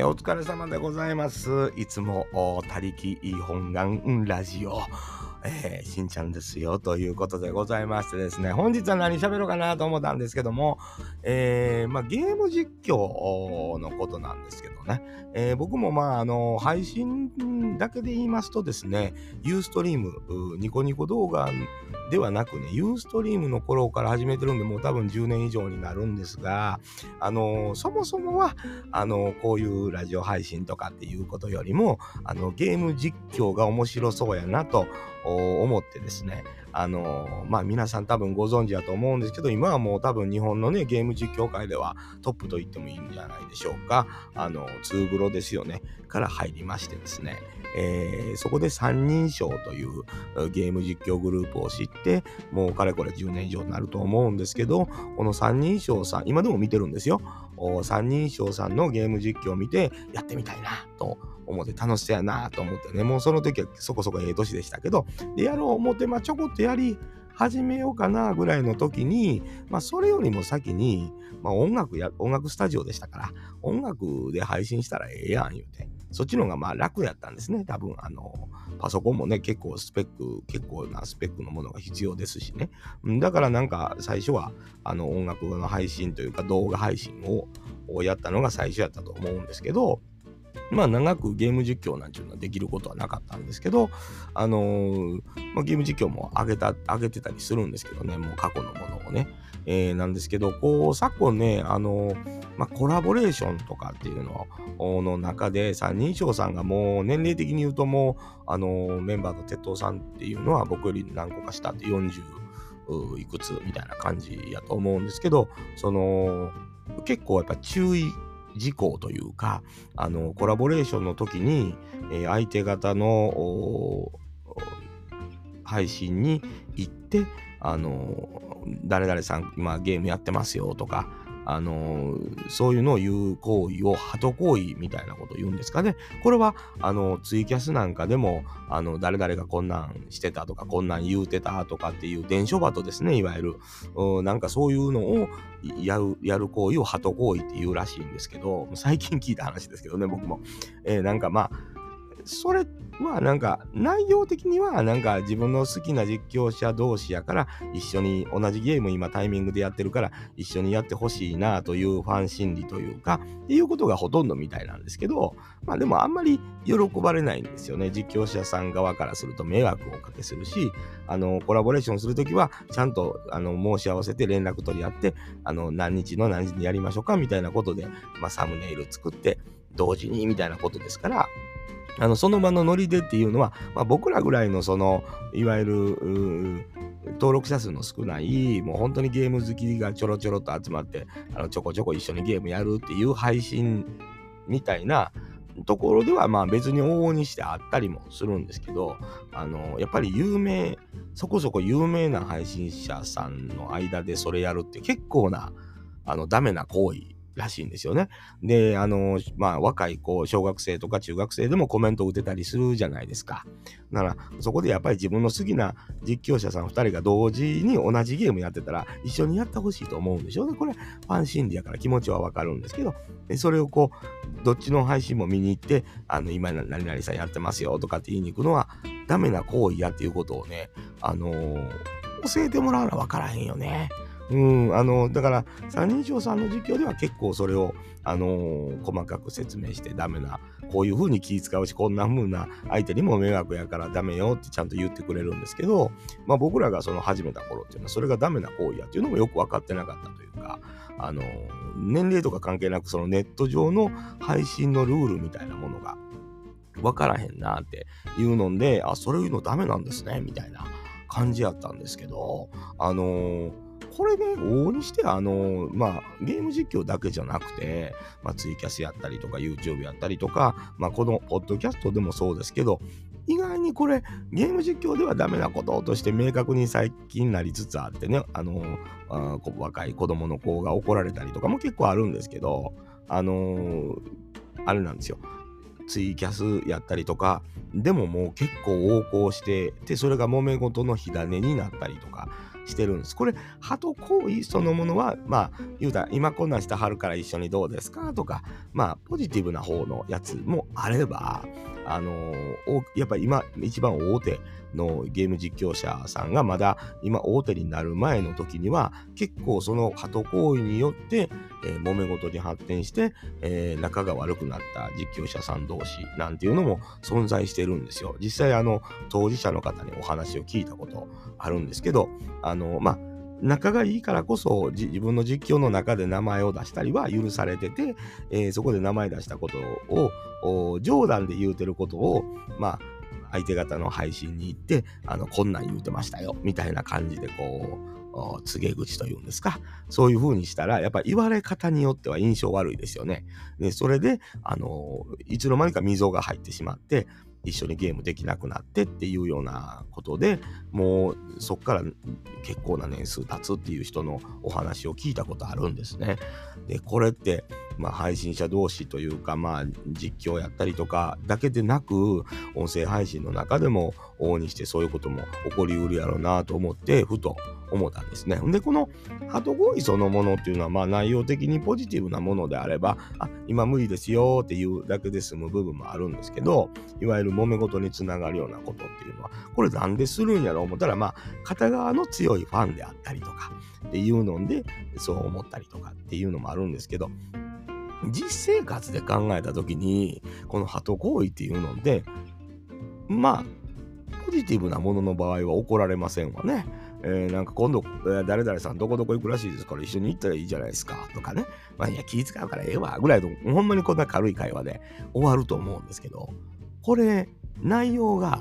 えー、お疲れ様でございます。いつも、他力本願ラジオ。えー、しんちゃんですよ、ということでございましてですね、本日は何喋ろうかなと思ったんですけども、えー、まあ、ゲーム実況のことなんですけどね、え、僕もまあ、あの、配信だけで言いますとですね、ユーストリーム、ニコニコ動画ではなくね、ユーストリームの頃から始めてるんで、もう多分10年以上になるんですが、あの、そもそもは、あの、こういうラジオ配信とかっていうことよりも、あの、ゲーム実況が面白そうやなと、思ってですね、あのまあ皆さん多分ご存知だと思うんですけど、今はもう多分日本のね、ゲーム実況界ではトップと言ってもいいんじゃないでしょうか。あの、ツーブロですよね、から入りましてですね、えー、そこで三人称というゲーム実況グループを知って、もうかれこれ10年以上になると思うんですけど、この三人称さん、今でも見てるんですよ。三人称さんのゲーム実況を見て、やってみたいなと思って楽しそうやなと思ってね、もうその時はそこそこええ年でしたけど、で、やろう思って、まあちょこっとやり始めようかなぐらいの時に、まあそれよりも先に、まあ音楽や、音楽スタジオでしたから、音楽で配信したらええやん言うて、そっちの方がまあ楽やったんですね。多分、あの、パソコンもね、結構スペック、結構なスペックのものが必要ですしね。だからなんか最初は、あの音楽の配信というか動画配信をやったのが最初やったと思うんですけど、まあ長くゲーム実況なんていうのはできることはなかったんですけど、あのー、まあ、ゲーム実況も上げた、上げてたりするんですけどね、もう過去のものをね。えー、なんですけど、こう、昨今ね、あの、まあ、コラボレーションとかっていうのの中で、三人称さんがもう年齢的に言うともう、あのメンバーの鉄塔さんっていうのは僕より何個か下って40いくつみたいな感じやと思うんですけど、その、結構やっぱ注意事項というか、あの、コラボレーションの時に、えー、相手方の配信に行って、あの、誰々さん今ゲームやってますよとか、あのそういうのを言う行為を鳩行為みたいなことを言うんですかね。これはあのツイキャスなんかでもあの誰々がこんなんしてたとかこんなん言うてたとかっていう伝書鳩ですねいわゆるなんかそういうのをやるやる行為を鳩行為って言うらしいんですけど最近聞いた話ですけどね僕も。えー、なんかまあそれはなんか内容的にはなんか自分の好きな実況者同士やから一緒に同じゲーム今タイミングでやってるから一緒にやってほしいなというファン心理というかっていうことがほとんどみたいなんですけどまあでもあんまり喜ばれないんですよね。実況者さん側からすると迷惑をおかけするしあのコラボレーションするときはちゃんとあの申し合わせて連絡取り合ってあの何日の何時にやりましょうかみたいなことで、まあ、サムネイル作って同時にみたいなことですからあのその場のノリでっていうのは、まあ、僕らぐらいのそのいわゆる登録者数の少ないもう本当にゲーム好きがちょろちょろと集まってあのちょこちょこ一緒にゲームやるっていう配信みたいなところではまあ別に往々にしてあったりもするんですけどあのやっぱり有名そこそこ有名な配信者さんの間でそれやるって結構なあのダメな行為らしいんですよね。で、あの、まあ、若い子、小学生とか中学生でもコメントを打てたりするじゃないですか。だから、そこでやっぱり自分の好きな実況者さん2人が同時に同じゲームやってたら、一緒にやってほしいと思うんでしょ？うね。これ、ファン心理やから気持ちはわかるんですけど、それをこう、どっちの配信も見に行って、あの、今、何々さんやってますよとかって言いに行くのは、ダメな行為やっていうことをね、あのー、教えてもらうのはわからへんよね。うん、あの、だから、三人称さんの実況では結構それを、あのー、細かく説明してダメな、こういう風に気使うし、こんな風な相手にも迷惑やからダメよってちゃんと言ってくれるんですけど、まあ僕らがその始めた頃っていうのは、それがダメな行為やっていうのもよく分かってなかったというか、あのー、年齢とか関係なく、そのネット上の配信のルールみたいなものが分からへんなっていうので、あ、それ言うのダメなんですね、みたいな感じやったんですけど、あのーこれね、往々にして、あの、まあ、ゲーム実況だけじゃなくて、まあ、ツイキャスやったりとか、YouTube やったりとか、まあ、このポッドキャストでもそうですけど、意外にこれ、ゲーム実況ではダメなこととして明確に最近なりつつあってね、あの、あ若い子供の子が怒られたりとかも結構あるんですけど、あのあれなんですよ。ツイキャスやったりとか、でももう結構横行して、で、それが揉め事の火種になったりとか、してるんです。これ、鳩行為そのものは、まあ、言うたら、今こんなんしてはるから一緒にどうですかとか、まあ、ポジティブな方のやつもあれば、あのー、やっぱり今、一番大手のゲーム実況者さんがまだ今大手になる前の時には、結構その鳩行為によって、えー、揉め事に発展して、えー、仲が悪くなった実況者さん同士なんていうのも存在してるんですよ。実際、あの、当事者の方にお話を聞いたことあるんですけど、あの、まあ、仲がいいからこそ自分の実況の中で名前を出したりは許されてて、えー、そこで名前出したことを冗談で言うてることをまあ相手方の配信に行ってあのこんなん言うてましたよみたいな感じでこう告げ口というんですかそういう風にしたらやっぱ言われ方によっては印象悪いですよね。でそれであのいつの間にか溝が入ってしまって一緒にゲームできなくなってっていうようなことでもうそっから結構な年数経つっていう人のお話を聞いたことあるんですね。でこれってまあ、配信者同士というか、まあ、実況やったりとかだけでなく音声配信の中でも往々にしてそういうことも起こりうるやろうなと思ってふと思ったんですね。でこの鳩合意そのものっていうのはまあ内容的にポジティブなものであればあ今無理ですよっていうだけで済む部分もあるんですけどいわゆる揉め事につながるようなことっていうのはこれなんでするんやろう思ったらまあ片側の強いファンであったりとかっていうのでそう思ったりとかっていうのもあるんですけど実生活で考えた時にこの鳩行為っていうのでまあポジティブなものの場合は怒られませんわね。えー、なんか今度、えー、誰々さんどこどこ行くらしいですから一緒に行ったらいいじゃないですかとかね。まあいや気遣うからええわぐらいのほんまにこんな軽い会話で終わると思うんですけどこれ内容が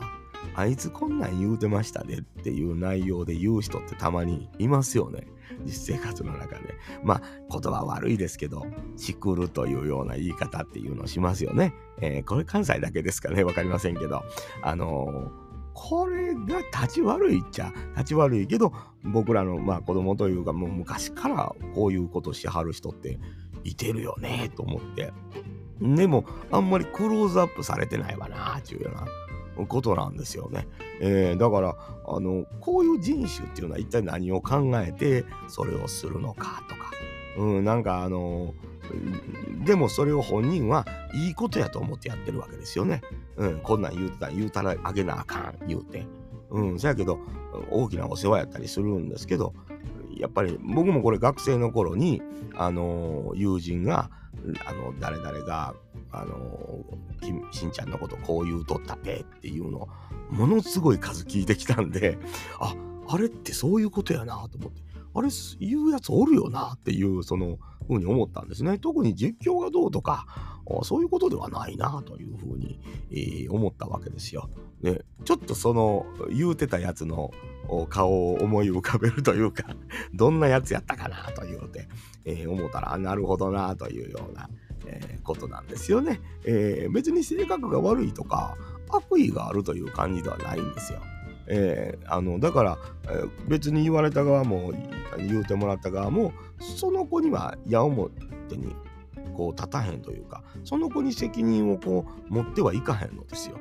あいつこんなん言うてましたねっていう内容で言う人ってたまにいますよね。実生活の中で。まあ、言葉悪いですけど、しくるというような言い方っていうのをしますよね。えー、これ関西だけですかね、わかりませんけど。あのーこれが立ち悪いっちゃ立ち悪いけど僕らのまあ子供というかもう昔からこういうことしはる人っていてるよねと思ってでもあんまりクローズアップされてないわなっていうようなことなんですよね。えー、だからあのこういう人種っていうのは一体何を考えてそれをするのかとか、うん、なんかあのでもそれを本人はいいことやと思ってやってるわけですよね。うん、こんなん言うてた言うたらあげなあかん言うて。うん、そやけど大きなお世話やったりするんですけどやっぱり僕もこれ学生の頃にあの友人があの誰々があのしんちゃんのことこう言うとったてっていうのをものすごい数聞いてきたんで ああれってそういうことやなと思ってあれ言うやつおるよなっていうそのふうに思ったんですね特に実況がどうとかそういうことではないなというふうに、えー、思ったわけですよ。でちょっとその言うてたやつの顔を思い浮かべるというか どんなやつやったかなというて、えー、思ったらなるほどなというような、えー、ことなんですよね、えー、別に性格が悪いとか悪意があるという感じではないんですよ。えー、あのだから、えー、別に言われた側も言うてもらった側もその子には矢面にこう立たへんというかその子に責任をこう持ってはいかへんのですよ。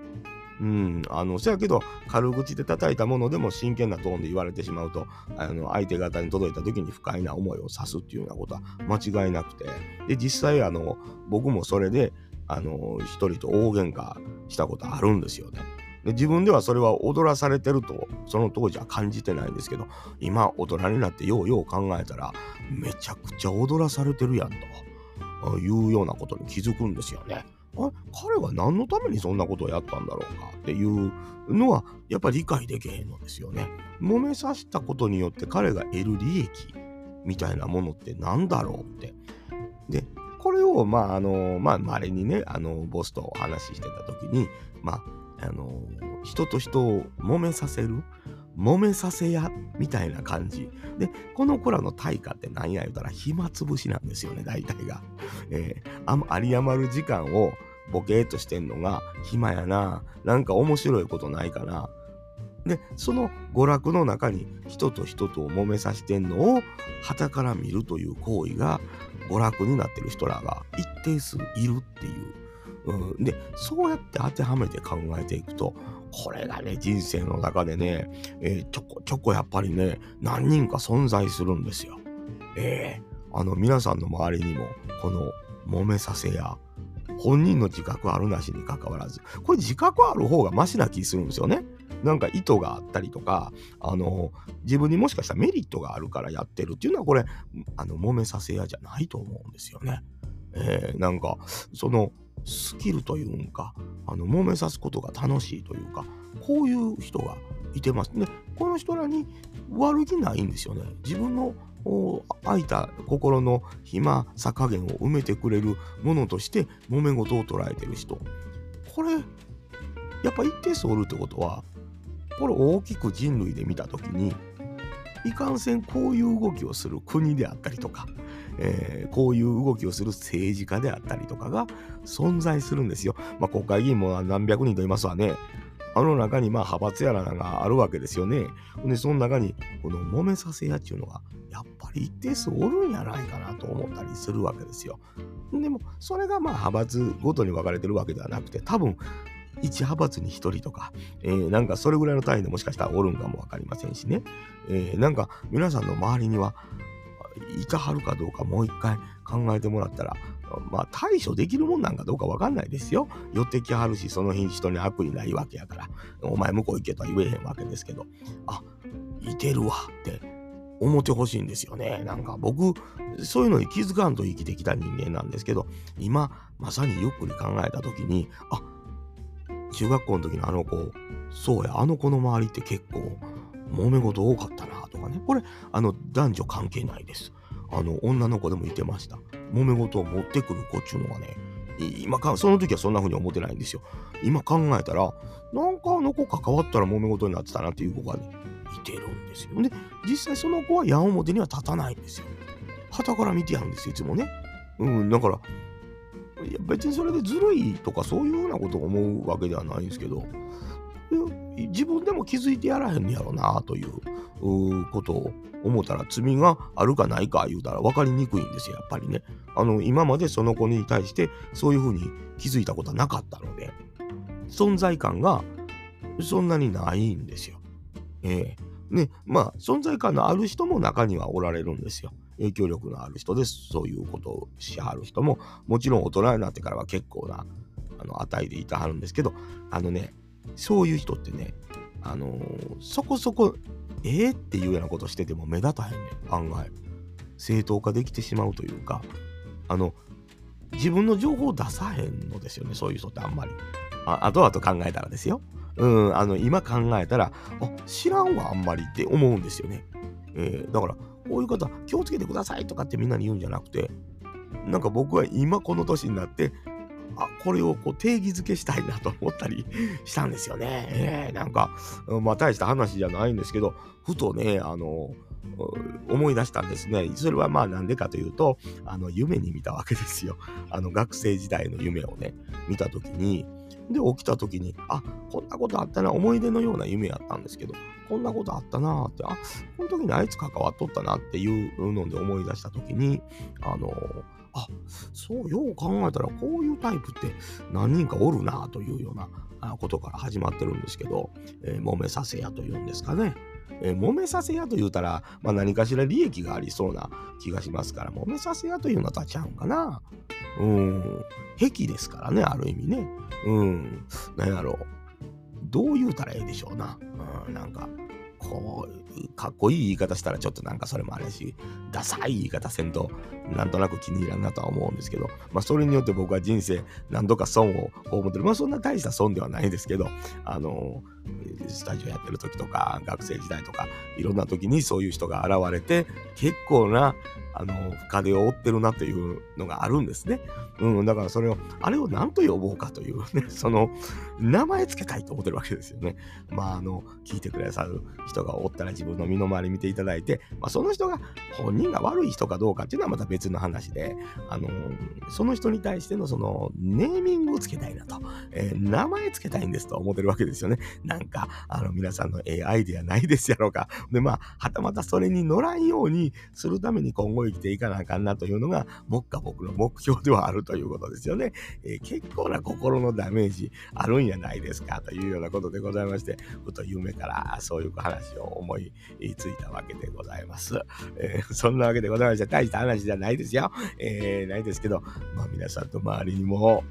うん、あのせやけど軽口で叩いたものでも真剣なトーンで言われてしまうとあの相手方に届いた時に不快な思いをさすっていうようなことは間違いなくてで実際あの僕もそれであの一人と大喧嘩したことあるんですよね。で自分ではそれは踊らされてるとその当時は感じてないんですけど今大人になってようよう考えたらめちゃくちゃ踊らされてるやんというようなことに気づくんですよね。あ彼は何のためにそんなことをやったんだろうかっていうのはやっぱり理解できへんのですよね。揉めさせたことによって彼が得る利益みたいなものって何だろうって。でこれをまああのまあ稀にねあのボスとお話ししてた時にまああの人と人を揉めさせる揉めさせやみたいな感じ。でこの子らの対価って何や言うたら暇つぶしなんですよね大体が、えー、あり余る時間をボケーっとしてんのが暇やな。なんか面白いことないかな。でその娯楽の中に人と人とを揉めさせてんのを旗から見るという行為が娯楽になってる人らが一定数いるっていう。うん、で、そうやって当てはめて考えていくと、これがね、人生の中でね、えー、ちょこちょこやっぱりね、何人か存在するんですよ。えー、あの、皆さんの周りにも、この、揉めさせや、本人の自覚あるなしに関わらず、これ自覚ある方がマシな気するんですよね。なんか意図があったりとか、あの、自分にもしかしたらメリットがあるからやってるっていうのは、これ、あの、揉めさせ屋じゃないと思うんですよね。えー、なんか、その、スキルというんか、あの、揉めさすことが楽しいというか、こういう人がいてますね。この人らに悪気ないんですよね。自分の空いた心の暇さ加減を埋めてくれるものとして揉め事を捉えてる人。これ、やっぱ一定数おるってことは、これ大きく人類で見た時にいかんせんこういう動きをする国であったりとか、えー、こういう動きをする政治家であったりとかが存在するんですよ。まあ、国会議員も何百人といますわね。あの中にまあ派閥やらがあるわけですよね。で、その中にこの揉めさせ屋っていうのがやっぱり一定数おるんやないかなと思ったりするわけですよ。でも、それがまあ派閥ごとに分かれてるわけではなくて、多分1派閥に1人とか、えー、なんかそれぐらいの単位でもしかしたらおるんかも分かりませんしね、えー、なんか皆さんの周りにはいかはるかどうかもう一回考えてもらったら、まあ対処できるもんなんかどうか分かんないですよ。寄ってきはるし、その日人に悪意ないわけやから、お前向こう行けとは言えへんわけですけど、あ、いてるわって思ってほしいんですよね。なんか僕、そういうのに気づかんと生きてきた人間なんですけど、今、まさにゆっくり考えた時に、あ、中学校の時のあの子、そうや、あの子の周りって結構、揉め事多かったなとかね。これ、あの、男女関係ないです。あの、女の子でもいてました。揉め事を持ってくる子っていうのがね、今か、その時はそんな風に思ってないんですよ。今考えたら、なんかあの子関わったら揉め事になってたなっていう子がね、いてるんですよ。で、実際その子は矢面には立たないんですよ。旗から見てやるんですよ、いつもね。うん、だから、いや別にそれでずるいとかそういうようなことを思うわけではないんですけど、自分でも気づいてやらへんのやろなということを思ったら罪があるかないか言うたら分かりにくいんですよ、やっぱりね。あの、今までその子に対してそういうふうに気づいたことはなかったので、存在感がそんなにないんですよ。ええー、ね、まあ、存在感のある人も中にはおられるんですよ。影響力のある人です。そういうことをしはる人も、もちろん大人になってからは結構な、あの、値でいたはるんですけど、あのね、そういう人ってね、あのー、そこそこ、ええー、っていうようなことしてても目立たへんねん、案外。正当化できてしまうというか、あの、自分の情報を出さへんのですよね、そういう人ってあんまり。あ後々考えたらですよ。うん、あの、今考えたら、あ、知らんわ、あんまりって思うんですよね。えー、だから、こういう方気をつけてくださいとかってみんなに言うんじゃなくて、なんか僕は今この年になって、あ、これをこう定義づけしたいなと思ったりしたんですよね。えー、なんか、まあ大した話じゃないんですけど、ふとね、あの、思い出したんですね。それはまあなんでかというと、あの、夢に見たわけですよ。あの、学生時代の夢をね、見たときに、で、起きた時に、あ、こんなことあったな、思い出のような夢やったんですけど、こんなことあったなって、あ、この時にあいつ関わっとったなっていうので思い出した時に、あの、あ、そう、よう考えたらこういうタイプって何人かおるなというようなことから始まってるんですけど、えー、揉めさせやというんですかね。えー、揉めさせ屋と言うたら、まあ、何かしら利益がありそうな気がしますから、揉めさせ屋というのとはちゃうんかな。うん。癖ですからね、ある意味ね。うん。なんやろう。どう言うたらええでしょうな。うん、なんか、こう、かっこいい言い方したらちょっとなんかそれもあれし、ダサい言い方せんと、なんとなく気に入らんなとは思うんですけど、まあそれによって僕は人生何度か損を被ってる。まあそんな大した損ではないですけど、あのスタジオやってる時とか、学生時代とか、いろんな時にそういう人が現れて、結構な、あの、深手を負ってるなというのがあるんですね。うん、だからそれを、あれを何と呼ぼうかというね、その、名前つけたいと思ってるわけですよね。まあ、あの、聞いてくださる人がおったら自分の身の回り見ていただいて、まあ、その人が本人が悪い人かどうかっていうのはまた別の話で、あのその人に対してのそのネーミングをつけたいなと、えー、名前つけたいんですと思ってるわけですよね。なんか、あの皆さんのええアイデアないですやろうか。で、まあ、はたまたそれに乗らんようにするために今後生きていかなあかんなというのが、目下僕の目標ではあるということですよね。えー、結構な心のダメージあるんやないですかというようなことでございまして、ふと夢からそういう話を思いついたわけでございます。えー、そんなわけでございまして、大した話じゃないですよ。えー、ないですけど、まあ皆さんと周りにも、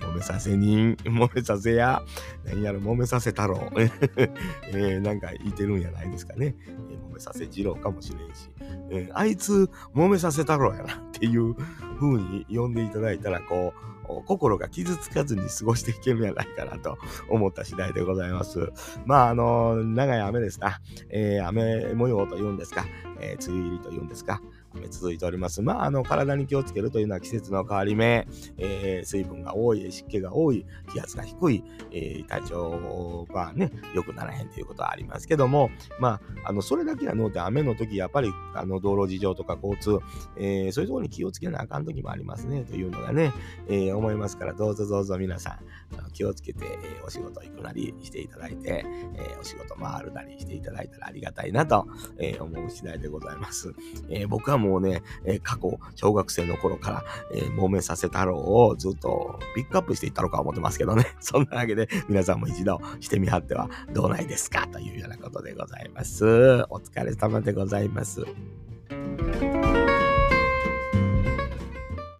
揉めさせ人、揉めさせや、何やら揉めさせ太郎、えー、なんか言ってるんやないですかね。えー、揉めさせ二郎かもしれんし、えー、あいつ揉めさせ太郎やなっていう風に呼んでいただいたら、こう、心が傷つかずに過ごしていけるんやないかなと思った次第でございます。まあ、あの、長い雨ですな。えー、雨模様というんですか、えー、梅雨入りというんですか、続いております。まあ、あの、体に気をつけるというのは季節の変わり目、えー、水分が多い、湿気が多い、気圧が低い、えー、体調がね、良くならへんということはありますけども、まあ、あの、それだけはのって雨の時、やっぱり、あの、道路事情とか交通、えー、そういうところに気をつけなあかん時もありますね、というのがね、えー、思いますから、どうぞどうぞ皆さん、気をつけて、えー、お仕事行くなりしていただいて、えー、お仕事回るなりしていただいたらありがたいなと、えー、思う次第でございます。えー、僕はもうね、え、過去、小学生の頃から、えー、揉めさせたろうをずっとピックアップしていったのか思ってますけどね。そんなわけで、皆さんも一度してみはってはどうないですかというようなことでございます。お疲れ様でございます。